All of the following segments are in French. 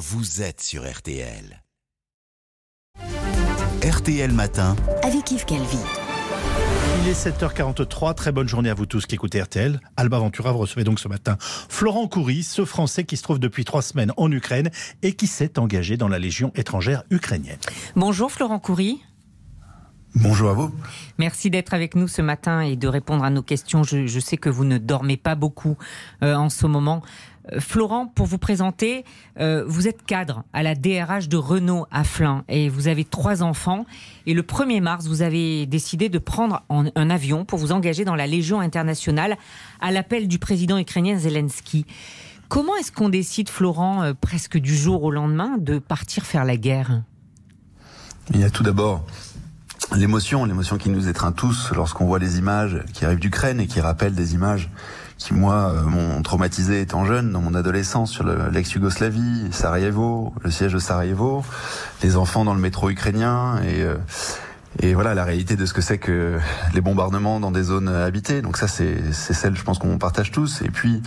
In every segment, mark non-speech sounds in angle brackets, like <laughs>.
vous êtes sur RTL. RTL Matin. avec Yves Calvi. Il est 7h43, très bonne journée à vous tous qui écoutez RTL. Alba Ventura, vous recevez donc ce matin Florent Coury, ce Français qui se trouve depuis trois semaines en Ukraine et qui s'est engagé dans la Légion étrangère ukrainienne. Bonjour Florent Coury. Bonjour à vous. Merci d'être avec nous ce matin et de répondre à nos questions. Je, je sais que vous ne dormez pas beaucoup euh, en ce moment. Euh, Florent, pour vous présenter, euh, vous êtes cadre à la DRH de Renault à Flins et vous avez trois enfants. Et le 1er mars, vous avez décidé de prendre en- un avion pour vous engager dans la Légion internationale à l'appel du président ukrainien Zelensky. Comment est-ce qu'on décide, Florent, presque du jour au lendemain, de partir faire la guerre? Il y a tout d'abord l'émotion, l'émotion qui nous étreint tous lorsqu'on voit les images qui arrivent d'Ukraine et qui rappellent des images qui, moi, euh, m'ont traumatisé étant jeune dans mon adolescence sur le- l'ex-Yougoslavie, Sarajevo, le siège de Sarajevo, les enfants dans le métro ukrainien et... euh, et voilà la réalité de ce que c'est que les bombardements dans des zones habitées. Donc ça, c'est c'est celle, je pense, qu'on partage tous. Et puis,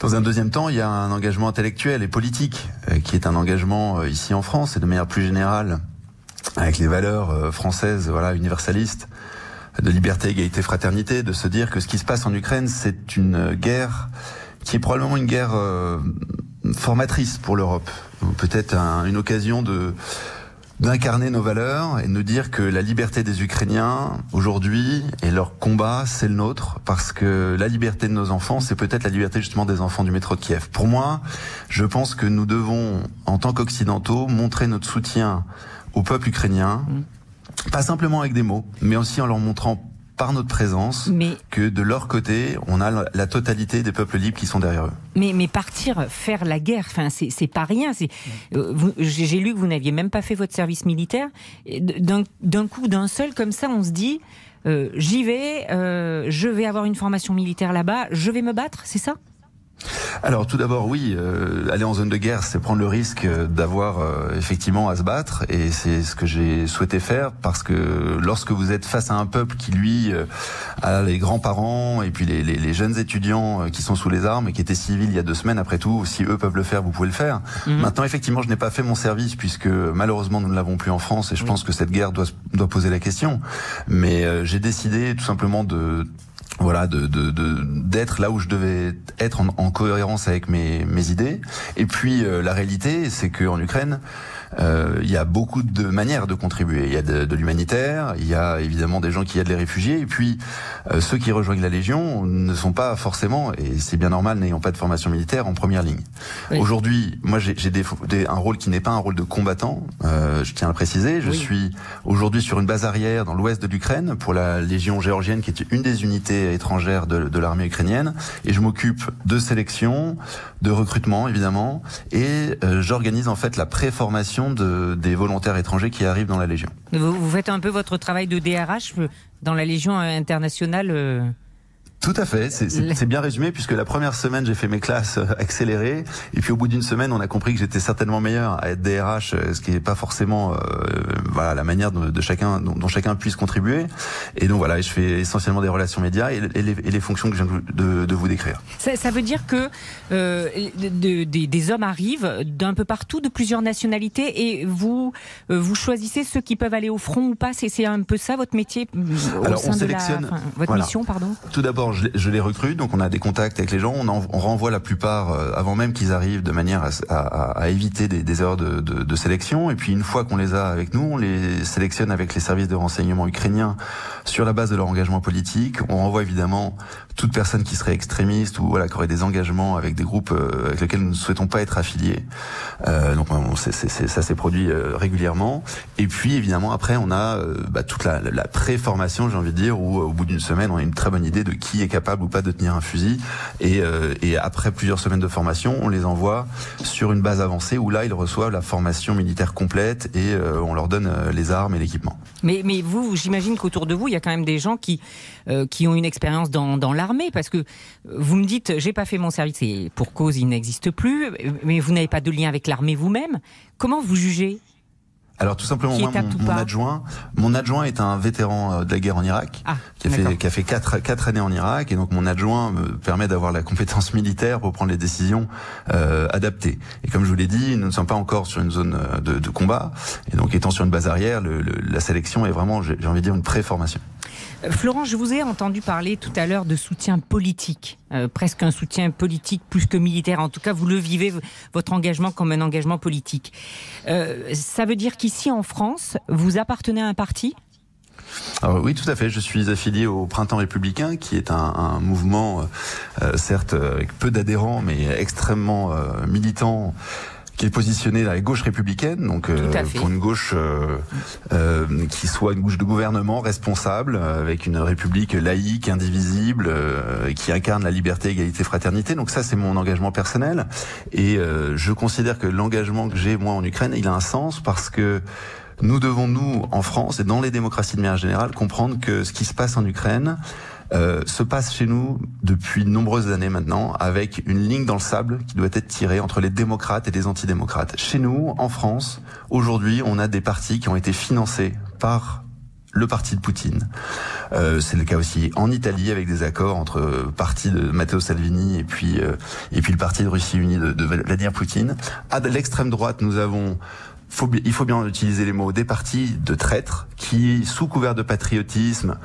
Dans un deuxième temps, il y a un engagement intellectuel et politique, euh, qui est un engagement ici en France et de manière plus générale avec les valeurs euh, françaises, voilà, universalistes, de liberté, égalité, fraternité, de se dire que ce qui se passe en Ukraine, c'est une guerre qui est probablement une guerre euh, formatrice pour l'Europe, peut-être un- une occasion de d'incarner nos valeurs et de nous dire que la liberté des Ukrainiens aujourd'hui et leur combat c'est le nôtre parce que la liberté de nos enfants c'est peut-être la liberté justement des enfants du métro de Kiev. Pour moi, je pense que nous devons en tant qu'occidentaux montrer notre soutien au peuple ukrainien pas simplement avec des mots mais aussi en leur montrant par notre présence Mais que de leur côté, on a la- totalité des peuples libres qui sont derrière eux. Mais, mais partir faire la guerre, enfin, c'est pas rien. Euh, J'ai lu que vous n'aviez même pas fait votre service militaire. D'un coup, d'un seul, comme ça, on se dit euh, j'y vais, euh, je vais avoir une formation militaire là-bas, je vais me battre, c'est ça? Alors tout d'abord, oui, euh, aller en zone de guerre, c'est prendre le risque euh, d'avoir euh, effectivement à se battre, et c'est ce que j'ai souhaité faire parce que lorsque vous êtes face à un peuple qui lui euh, a les grands-parents et puis les, les- les jeunes étudiants euh, qui sont sous les armes et qui étaient civils il y a deux semaines, après tout, si eux peuvent le faire, vous pouvez le faire. Maintenant, effectivement, je n'ai pas fait mon service puisque malheureusement nous ne l'avons plus en France, et je pense que cette guerre doit, doit poser la question. Mais euh, j'ai décidé tout simplement de voilà, de de- de- d'être là où je devais être en, en cohérence avec mes, mes idées. Et puis euh, la réalité, c'est qu'en Ukraine, euh, il y a beaucoup de manières de contribuer. Il y a de, de l'humanitaire, il y a évidemment des gens qui aident les réfugiés, et puis euh, ceux qui rejoignent la Légion ne sont pas forcément, et c'est bien normal, n'ayant pas de formation militaire, en première ligne. Oui. Aujourd'hui, moi j'ai des, des- un rôle qui n'est pas un rôle de combattant, euh, je tiens à le préciser. Je Oui. suis aujourd'hui sur une base arrière dans l'ouest de l'Ukraine pour la Légion géorgienne, qui est une des unités étrangères de, de l'armée ukrainienne, et je m'occupe de sélection, de recrutement évidemment, et euh, j'organise en fait la préformation de, des volontaires étrangers qui arrivent dans la Légion. vous, faites un peu votre travail de DRH euh, dans la Légion internationale. Tout à fait, c'est- bien résumé puisque la première semaine j'ai fait mes classes euh, accélérées et puis au bout d'une semaine on a compris que j'étais certainement meilleur à être DRH, euh, ce qui n'est pas forcément euh, voilà la manière de, de chacun dont, dont chacun puisse contribuer et donc voilà je fais essentiellement des relations médias et, et les, et les fonctions que je viens de, de- vous décrire. Ça, ça veut dire que euh, de- de- des- hommes arrivent d'un peu partout, de plusieurs nationalités, et vous euh, vous choisissez ceux qui peuvent aller au front ou pas. C'est un peu ça votre métier au Alors, on sein de la, sélectionne- enfin, votre voilà. mission, pardon. Tout d'abord, je, les- recrute, donc on a des contacts avec les gens, on, en- on renvoie la plupart euh, avant même qu'ils arrivent, de manière à, à- à- éviter des, des erreurs de, de- de sélection. Et puis une fois qu'on les a avec nous, on les sélectionne avec les services de renseignement ukrainiens sur la base de leur engagement politique. On renvoie évidemment toute personne qui serait extrémiste ou voilà qui aurait des engagements avec des groupes euh, avec lesquels nous ne souhaitons pas être affiliés. Euh, donc on- c'est- c'est- c'est- ça s'est produit euh, régulièrement. Et puis évidemment après on a bah, toute la, la pré-formation, j'ai envie de dire, où au bout d'une semaine on a une très bonne idée de qui est capable ou pas de tenir un fusil. Et, euh, et après plusieurs semaines de formation, on les envoie sur une base avancée où là ils reçoivent la formation militaire complète et euh, on leur donne euh, les armes et l'équipement. Mais, mais vous, j'imagine qu'autour de vous, il y a quand même des gens qui, qui ont une expérience dans, dans l'armée, parce que vous me dites, j'ai pas fait mon service, et pour cause, il n'existe plus, mais vous n'avez pas de lien avec l'armée vous-même. Comment vous jugez? Alors tout simplement, moi, mon, adjoint, mon adjoint est un vétéran euh, de la guerre en Irak, ah, qui a fait qui a fait quatre quatre années en Irak, et donc mon adjoint me permet d'avoir la compétence <laughs> militaire pour prendre les décisions euh, adaptées. Et comme je vous l'ai dit, nous ne sommes pas encore sur une zone euh, de, de combat, et donc étant sur une base arrière, le, la sélection est vraiment, j'ai envie de dire, une préformation. Florent, je vous ai entendu parler tout à l'heure de soutien politique, euh, presque un soutien politique plus que militaire. En tout cas, vous le vivez, votre engagement comme un engagement politique. Euh, ça veut dire qu'ici en France, vous appartenez à un parti? Oui, tout à fait. Je suis affilié au Printemps républicain, qui est un, mouvement, euh, certes avec peu d'adhérents, mais extrêmement militant qui est positionné dans la gauche républicaine, donc euh, pour une gauche euh, euh, qui soit une gauche de gouvernement responsable, avec une république laïque, indivisible, qui incarne la liberté, égalité, fraternité. Donc ça, c'est mon engagement personnel, et je considère que l'engagement que j'ai moi en Ukraine, il a un sens parce que nous devons nous en France et dans les démocraties de manière générale comprendre que ce qui se passe en Ukraine euh, se passe chez nous depuis de nombreuses années maintenant, avec une ligne dans le sable qui doit être tirée entre les démocrates et les antidémocrates. Chez nous, en France, aujourd'hui, on a des partis qui ont été financés par le parti de Poutine. Euh, c'est le cas aussi en Italie avec des accords entre parti de Matteo Salvini et puis euh, et puis le parti de Russie unie de, de Vladimir Poutine. À l'extrême droite, nous avons il faut bien utiliser les mots des partis de traîtres qui, sous couvert de patriotisme,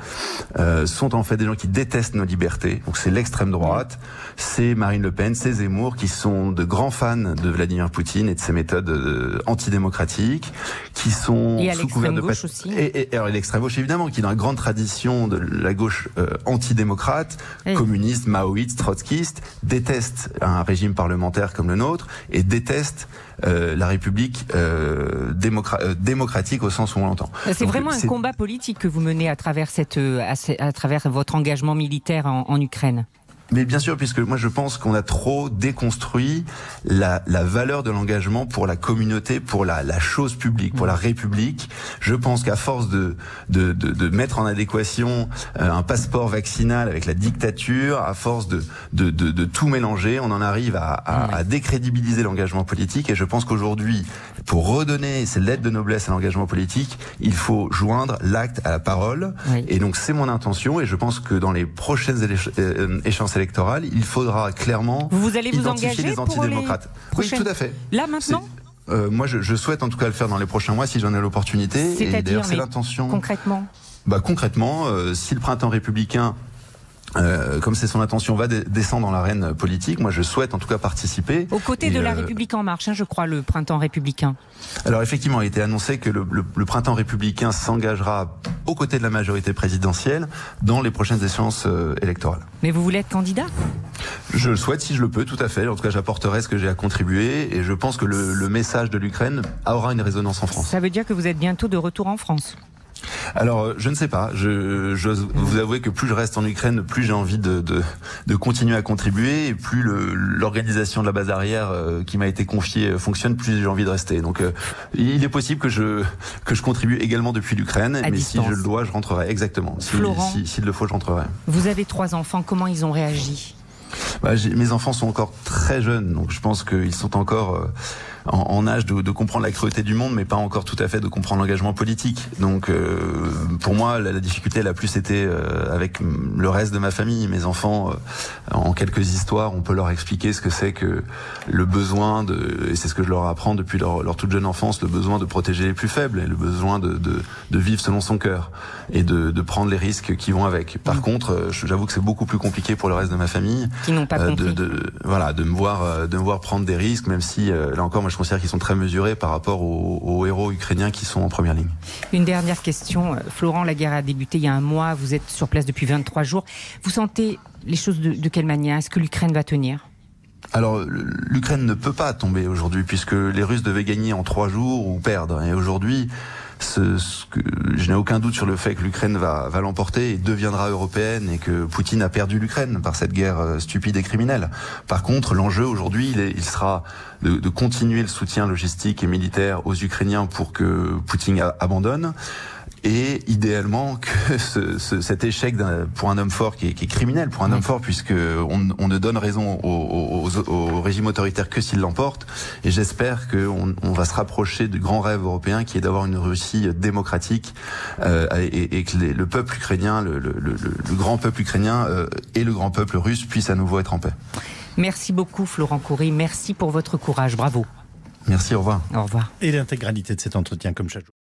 euh, sont en fait des gens qui détestent nos libertés. Donc c'est l'extrême droite, c'est Marine Le Pen, c'est Zemmour, qui sont de grands fans de Vladimir Poutine et de ses méthodes euh, antidémocratiques, qui sont sous couvert de patriotisme. Et, et, alors l'extrême gauche évidemment, qui est dans la grande tradition de la gauche euh, antidémocrate, communiste, maoïste, trotskiste, déteste un régime parlementaire comme le nôtre et déteste euh, la République euh, euh, démocratique au sens où on l'entend. C'est vraiment un combat politique que vous menez à travers, cette, à, travers votre engagement militaire en Ukraine. Mais bien sûr, puisque moi je pense qu'on a trop déconstruit la, la valeur de l'engagement pour la communauté, pour la, la, chose publique, pour la mm. République. Je pense qu'à force de, de, de, de, mettre en adéquation euh, un passeport vaccinal avec la dictature, à force de, de, de tout mélanger, on en arrive à, à, mm. à décrédibiliser l'engagement politique. Et je pense qu'aujourd'hui, pour redonner cette lettre de noblesse à l'engagement politique, il faut joindre l'acte à la parole. Et donc c'est mon intention, et je pense que dans les prochaines euh, échéances électorale, il faudra clairement vous allez vous identifier les antidémocrates. oui, tout à fait. Là maintenant euh, moi, je, je, souhaite en tout cas le faire dans les prochains mois si j'en ai l'opportunité. Et d'ailleurs, c'est l'intention. Concrètement. Bah concrètement, euh, si le printemps républicain euh, comme c'est son intention, va descendre dans l'arène politique. Moi, je souhaite en tout cas participer. Aux côtés de la euh, République en marche, hein, je crois, le printemps républicain. Alors effectivement, il a été annoncé que le, le printemps républicain s'engagera aux côtés de la majorité présidentielle dans les prochaines échéances euh, électorales. Mais vous voulez être candidat? Je le souhaite si je le peux, tout à fait. En tout cas, j'apporterai ce que j'ai à contribuer et je pense que le, le message de l'Ukraine aura une résonance en France. Ça veut dire que vous êtes bientôt de retour en France? Alors, euh, je ne sais pas. Je, je vous avouer que plus je reste en Ukraine, plus j'ai envie de, de, de, continuer à contribuer, et plus l'organisation de la base arrière euh, qui m'a été confiée euh, fonctionne, plus j'ai envie de rester. Donc, il est possible que je que je contribue également depuis l'Ukraine, mais si je le dois, je rentrerai exactement. Si, s'il si, le faut, je rentrerai. Vous avez trois enfants. Comment ils ont réagi? Bah, Mes enfants sont encore très jeunes, donc je pense qu'ils sont encore en, âge de, de, comprendre la cruauté du monde, mais pas encore tout à fait de comprendre l'engagement politique. Donc, euh, pour moi, la, la, difficulté elle a plus été euh, avec le reste de ma famille, mes enfants. Euh, en quelques histoires, on peut leur expliquer ce que c'est que le besoin de, et c'est ce que je leur apprends depuis leur, leur, toute jeune enfance, le besoin de protéger les plus faibles et le besoin de, de, de vivre selon son cœur et de, de, prendre les risques qui vont avec. Par mmh. contre, j'avoue que c'est beaucoup plus compliqué pour le reste de ma famille. Qui n'ont pas compris. De, voilà, de me voir, de me voir prendre des risques, même si là encore, moi je considère qu'ils sont très mesurés par rapport aux, héros ukrainiens qui sont en première ligne. Une dernière question. Euh, Florent, la guerre a débuté il y a un mois. Vous êtes sur place depuis 23 jours. Vous sentez les choses de, quelle manière? Est-ce que l'Ukraine va tenir? Alors, l'Ukraine ne peut pas tomber aujourd'hui puisque les Russes devaient gagner en trois jours ou perdre. Et aujourd'hui, ce, ce que, je n'ai aucun doute sur le fait que l'Ukraine va, va l'emporter et deviendra européenne et que Poutine a perdu l'Ukraine par cette guerre euh, stupide et criminelle. Par contre, l'enjeu aujourd'hui, il, il, sera de, de, continuer le soutien logistique et militaire aux Ukrainiens pour que Poutine abandonne et idéalement que <laughs> ce, ce, cet échec pour un homme fort qui est, qui est criminel pour un homme fort puisque on, on ne donne raison au, au, au régime autoritaire que s'il l'emporte et j'espère qu'on on va se rapprocher du grand rêve européen qui est d'avoir une Russie démocratique euh, et, et, que les, le peuple ukrainien, le, le, le, le, grand peuple ukrainien euh, et le grand peuple russe puissent à nouveau être en paix. Merci beaucoup Florent Coury, merci pour votre courage, bravo. Merci, au revoir. Au revoir. Et l'intégralité de cet entretien comme chaque jour.